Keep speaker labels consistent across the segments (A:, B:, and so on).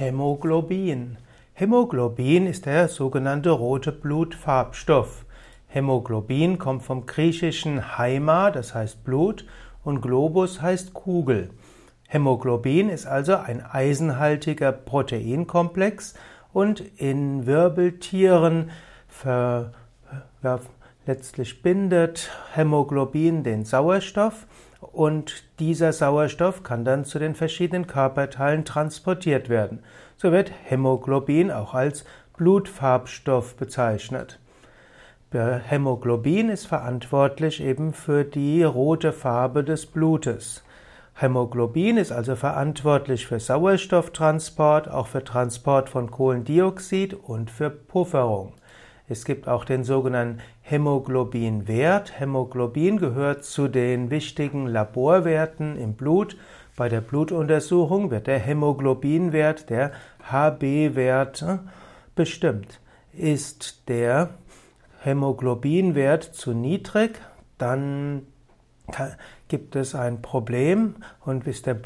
A: Hämoglobin. Hämoglobin ist der sogenannte rote Blutfarbstoff. Hämoglobin kommt vom griechischen Haima, das heißt Blut, und Globus heißt Kugel. Hämoglobin ist also ein eisenhaltiger Proteinkomplex und in Wirbeltieren ver, ja, letztlich bindet Hämoglobin den Sauerstoff und dieser Sauerstoff kann dann zu den verschiedenen Körperteilen transportiert werden. So wird Hämoglobin auch als Blutfarbstoff bezeichnet. Hämoglobin ist verantwortlich eben für die rote Farbe des Blutes. Hämoglobin ist also verantwortlich für Sauerstofftransport, auch für Transport von Kohlendioxid und für Pufferung. Es gibt auch den sogenannten Hämoglobinwert. Hämoglobin gehört zu den wichtigen Laborwerten im Blut. Bei der Blutuntersuchung wird der Hämoglobinwert, der HB-Wert, äh, bestimmt. Ist der Hämoglobinwert zu niedrig, dann gibt es ein Problem und ist der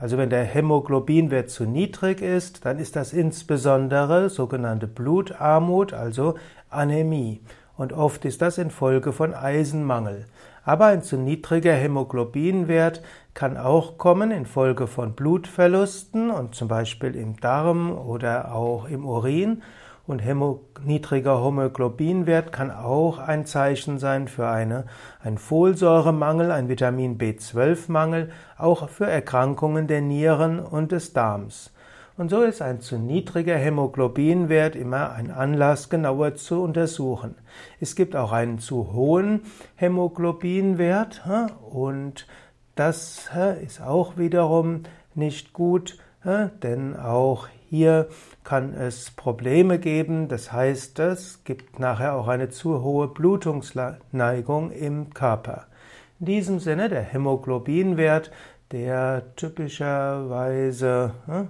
A: also wenn der Hämoglobinwert zu niedrig ist, dann ist das insbesondere sogenannte Blutarmut, also Anämie. Und oft ist das infolge von Eisenmangel. Aber ein zu niedriger Hämoglobinwert kann auch kommen infolge von Blutverlusten und zum Beispiel im Darm oder auch im Urin und niedriger Hämoglobinwert kann auch ein Zeichen sein für eine, einen Folsäuremangel, ein Vitamin B12-Mangel, auch für Erkrankungen der Nieren und des Darms. Und so ist ein zu niedriger Hämoglobinwert immer ein Anlass, genauer zu untersuchen. Es gibt auch einen zu hohen Hämoglobinwert und das ist auch wiederum nicht gut, denn auch hier kann es Probleme geben, das heißt, es gibt nachher auch eine zu hohe Blutungsneigung im Körper. In diesem Sinne der Hämoglobinwert, der typischerweise hm,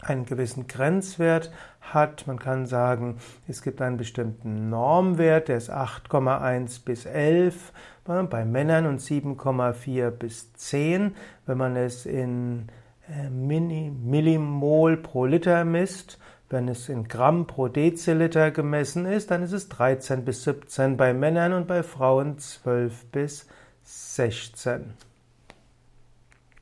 A: einen gewissen Grenzwert hat. Man kann sagen, es gibt einen bestimmten Normwert, der ist 8,1 bis 11 bei Männern und 7,4 bis 10. Wenn man es in Millimol pro Liter misst. Wenn es in Gramm pro Deziliter gemessen ist, dann ist es 13 bis 17 bei Männern und bei Frauen 12 bis 16.